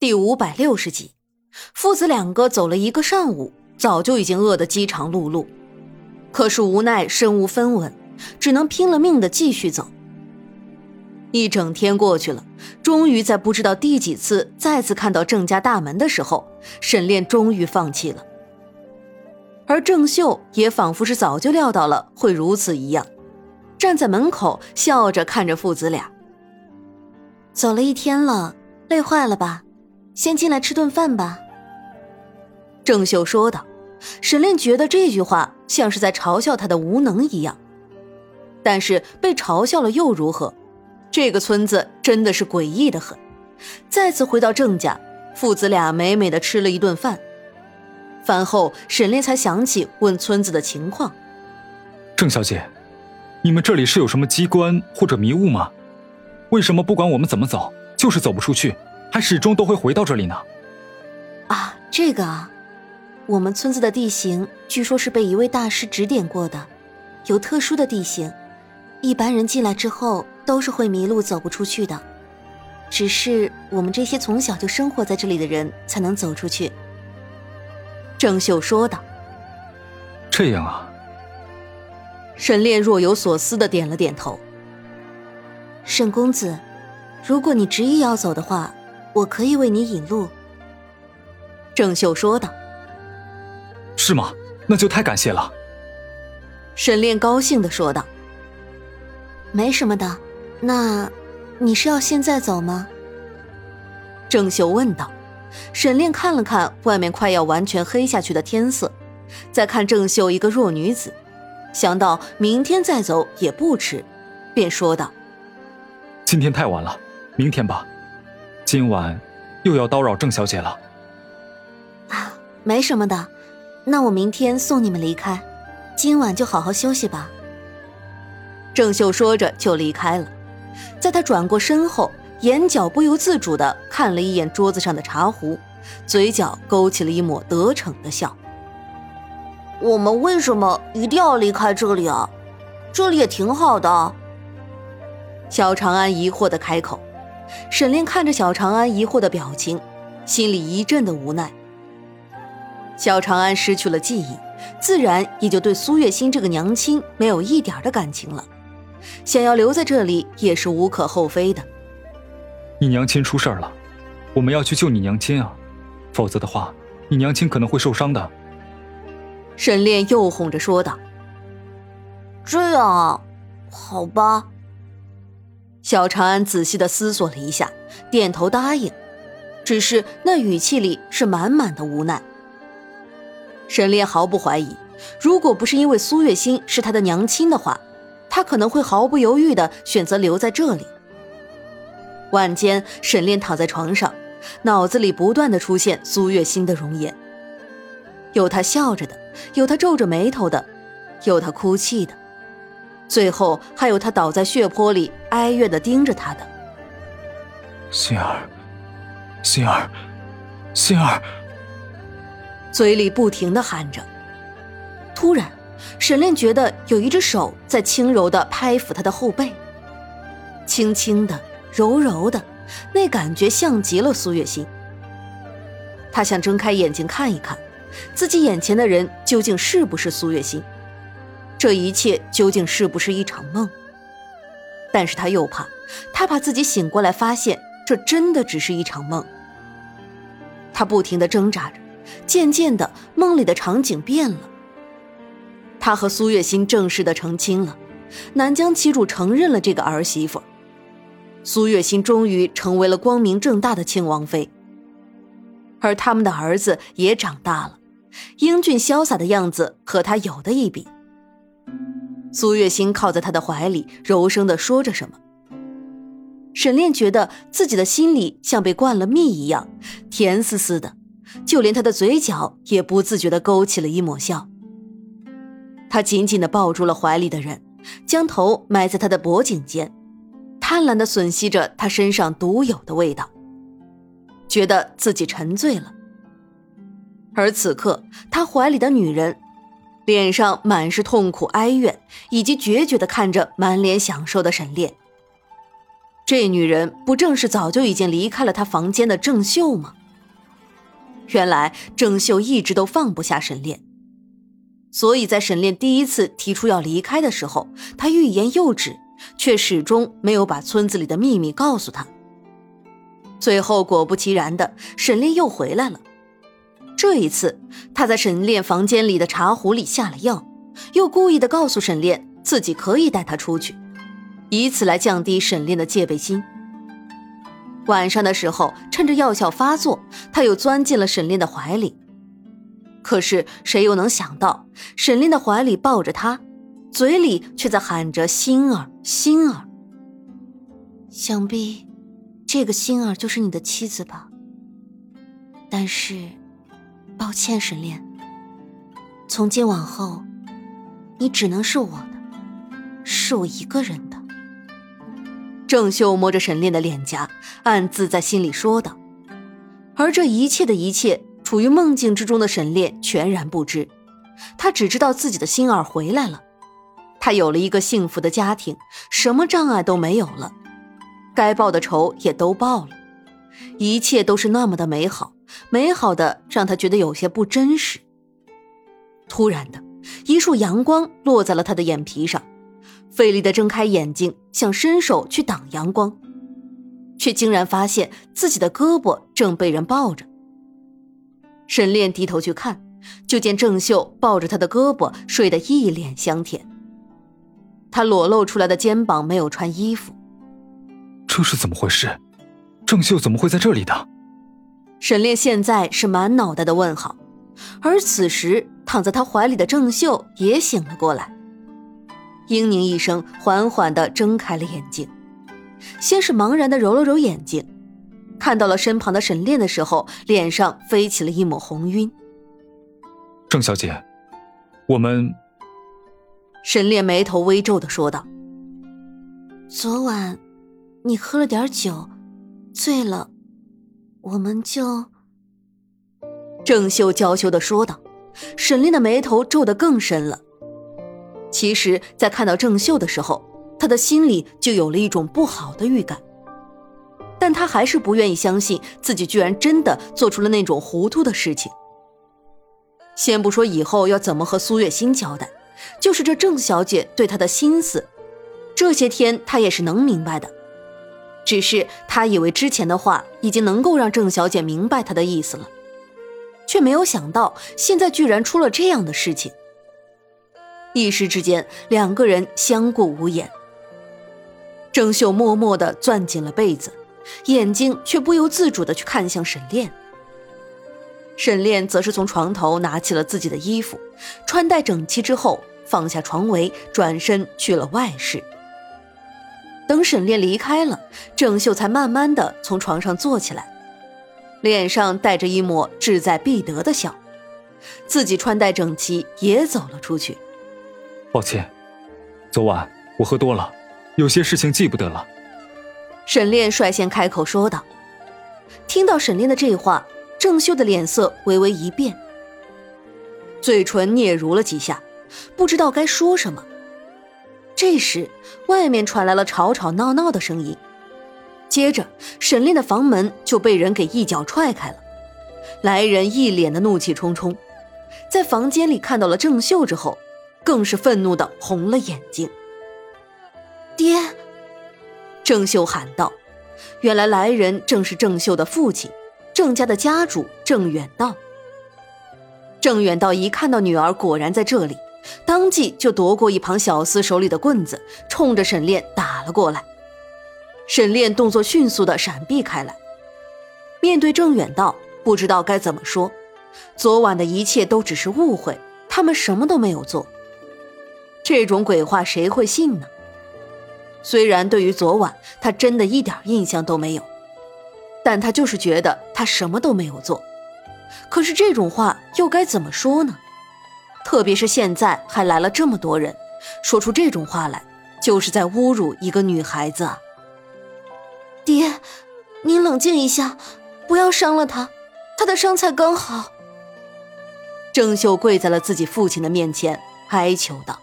第五百六十集，父子两个走了一个上午，早就已经饿得饥肠辘辘，可是无奈身无分文，只能拼了命的继续走。一整天过去了，终于在不知道第几次再次看到郑家大门的时候，沈炼终于放弃了。而郑秀也仿佛是早就料到了会如此一样，站在门口笑着看着父子俩。走了一天了，累坏了吧？先进来吃顿饭吧。”郑秀说道。沈炼觉得这句话像是在嘲笑他的无能一样，但是被嘲笑了又如何？这个村子真的是诡异的很。再次回到郑家，父子俩美美的吃了一顿饭。饭后，沈炼才想起问村子的情况：“郑小姐，你们这里是有什么机关或者迷雾吗？为什么不管我们怎么走，就是走不出去？”还始终都会回到这里呢。啊，这个啊，我们村子的地形据说是被一位大师指点过的，有特殊的地形，一般人进来之后都是会迷路走不出去的。只是我们这些从小就生活在这里的人才能走出去。郑秀说道：“这样啊。”沈炼若有所思的点了点头。沈公子，如果你执意要走的话。我可以为你引路。”郑秀说道。“是吗？那就太感谢了。”沈炼高兴的说道。“没什么的，那，你是要现在走吗？”郑秀问道。沈炼看了看外面快要完全黑下去的天色，再看郑秀一个弱女子，想到明天再走也不迟，便说道：“今天太晚了，明天吧。”今晚又要叨扰郑小姐了。啊，没什么的，那我明天送你们离开，今晚就好好休息吧。郑秀说着就离开了，在他转过身后，眼角不由自主的看了一眼桌子上的茶壶，嘴角勾起了一抹得逞的笑。我们为什么一定要离开这里啊？这里也挺好的。小长安疑惑的开口。沈炼看着小长安疑惑的表情，心里一阵的无奈。小长安失去了记忆，自然也就对苏月心这个娘亲没有一点的感情了。想要留在这里也是无可厚非的。你娘亲出事了，我们要去救你娘亲啊，否则的话，你娘亲可能会受伤的。沈炼又哄着说道：“这样啊，好吧。”小长安仔细的思索了一下，点头答应，只是那语气里是满满的无奈。沈炼毫不怀疑，如果不是因为苏月心是他的娘亲的话，他可能会毫不犹豫的选择留在这里。晚间，沈炼躺在床上，脑子里不断的出现苏月心的容颜，有他笑着的，有他皱着眉头的，有他哭泣的。最后还有他倒在血泊里哀怨的盯着他的心儿，心儿，心儿，嘴里不停的喊着。突然，沈炼觉得有一只手在轻柔的拍抚他的后背，轻轻的，柔柔的，那感觉像极了苏月心。他想睁开眼睛看一看，自己眼前的人究竟是不是苏月心。这一切究竟是不是一场梦？但是他又怕，他怕自己醒过来发现这真的只是一场梦。他不停的挣扎着，渐渐的，梦里的场景变了。他和苏月心正式的成亲了，南疆旗主承认了这个儿媳妇，苏月心终于成为了光明正大的亲王妃。而他们的儿子也长大了，英俊潇洒的样子和他有的一比。苏月心靠在他的怀里，柔声的说着什么。沈炼觉得自己的心里像被灌了蜜一样，甜丝丝的，就连他的嘴角也不自觉的勾起了一抹笑。他紧紧的抱住了怀里的人，将头埋在他的脖颈间，贪婪的吮吸着他身上独有的味道，觉得自己沉醉了。而此刻，他怀里的女人。脸上满是痛苦、哀怨，以及决绝的看着满脸享受的沈炼。这女人不正是早就已经离开了他房间的郑秀吗？原来郑秀一直都放不下沈炼，所以在沈炼第一次提出要离开的时候，他欲言又止，却始终没有把村子里的秘密告诉他。最后果不其然的，沈炼又回来了。这一次，他在沈炼房间里的茶壶里下了药，又故意的告诉沈炼自己可以带他出去，以此来降低沈炼的戒备心。晚上的时候，趁着药效发作，他又钻进了沈炼的怀里。可是谁又能想到，沈炼的怀里抱着他，嘴里却在喊着“心儿，心儿”。想必，这个心儿就是你的妻子吧？但是，抱歉，沈炼，从今往后，你只能是我的，是我一个人的。郑秀摸着沈炼的脸颊，暗自在心里说道。而这一切的一切，处于梦境之中的沈炼全然不知。他只知道自己的心儿回来了，他有了一个幸福的家庭，什么障碍都没有了，该报的仇也都报了，一切都是那么的美好，美好的让他觉得有些不真实。突然的一束阳光落在了他的眼皮上。费力的睁开眼睛，想伸手去挡阳光，却竟然发现自己的胳膊正被人抱着。沈炼低头去看，就见郑秀抱着他的胳膊睡得一脸香甜。他裸露出来的肩膀没有穿衣服，这是怎么回事？郑秀怎么会在这里的？沈炼现在是满脑袋的问号，而此时躺在他怀里的郑秀也醒了过来。嘤咛一声，缓缓地睁开了眼睛，先是茫然地揉了揉眼睛，看到了身旁的沈炼的时候，脸上飞起了一抹红晕。郑小姐，我们……沈炼眉头微皱地说道：“昨晚，你喝了点酒，醉了，我们就……”郑秀娇羞的说道。沈炼的眉头皱得更深了。其实，在看到郑秀的时候，他的心里就有了一种不好的预感，但他还是不愿意相信自己居然真的做出了那种糊涂的事情。先不说以后要怎么和苏月心交代，就是这郑小姐对他的心思，这些天他也是能明白的。只是他以为之前的话已经能够让郑小姐明白他的意思了，却没有想到现在居然出了这样的事情。一时之间，两个人相顾无言。郑秀默默地攥紧了被子，眼睛却不由自主地去看向沈炼。沈炼则是从床头拿起了自己的衣服，穿戴整齐之后，放下床围，转身去了外室。等沈炼离开了，郑秀才慢慢的从床上坐起来，脸上带着一抹志在必得的笑，自己穿戴整齐，也走了出去。抱歉，昨晚我喝多了，有些事情记不得了。沈炼率先开口说道。听到沈炼的这话，郑秀的脸色微微一变，嘴唇嗫嚅了几下，不知道该说什么。这时，外面传来了吵吵闹闹的声音，接着沈炼的房门就被人给一脚踹开了。来人一脸的怒气冲冲，在房间里看到了郑秀之后。更是愤怒的红了眼睛。爹，郑秀喊道：“原来来人正是郑秀的父亲，郑家的家主郑远道。”郑远道一看到女儿果然在这里，当即就夺过一旁小厮手里的棍子，冲着沈炼打了过来。沈炼动作迅速的闪避开来，面对郑远道，不知道该怎么说。昨晚的一切都只是误会，他们什么都没有做。这种鬼话谁会信呢？虽然对于昨晚他真的一点印象都没有，但他就是觉得他什么都没有做。可是这种话又该怎么说呢？特别是现在还来了这么多人，说出这种话来，就是在侮辱一个女孩子啊！爹，您冷静一下，不要伤了她，她的伤才刚好。郑秀跪在了自己父亲的面前，哀求道。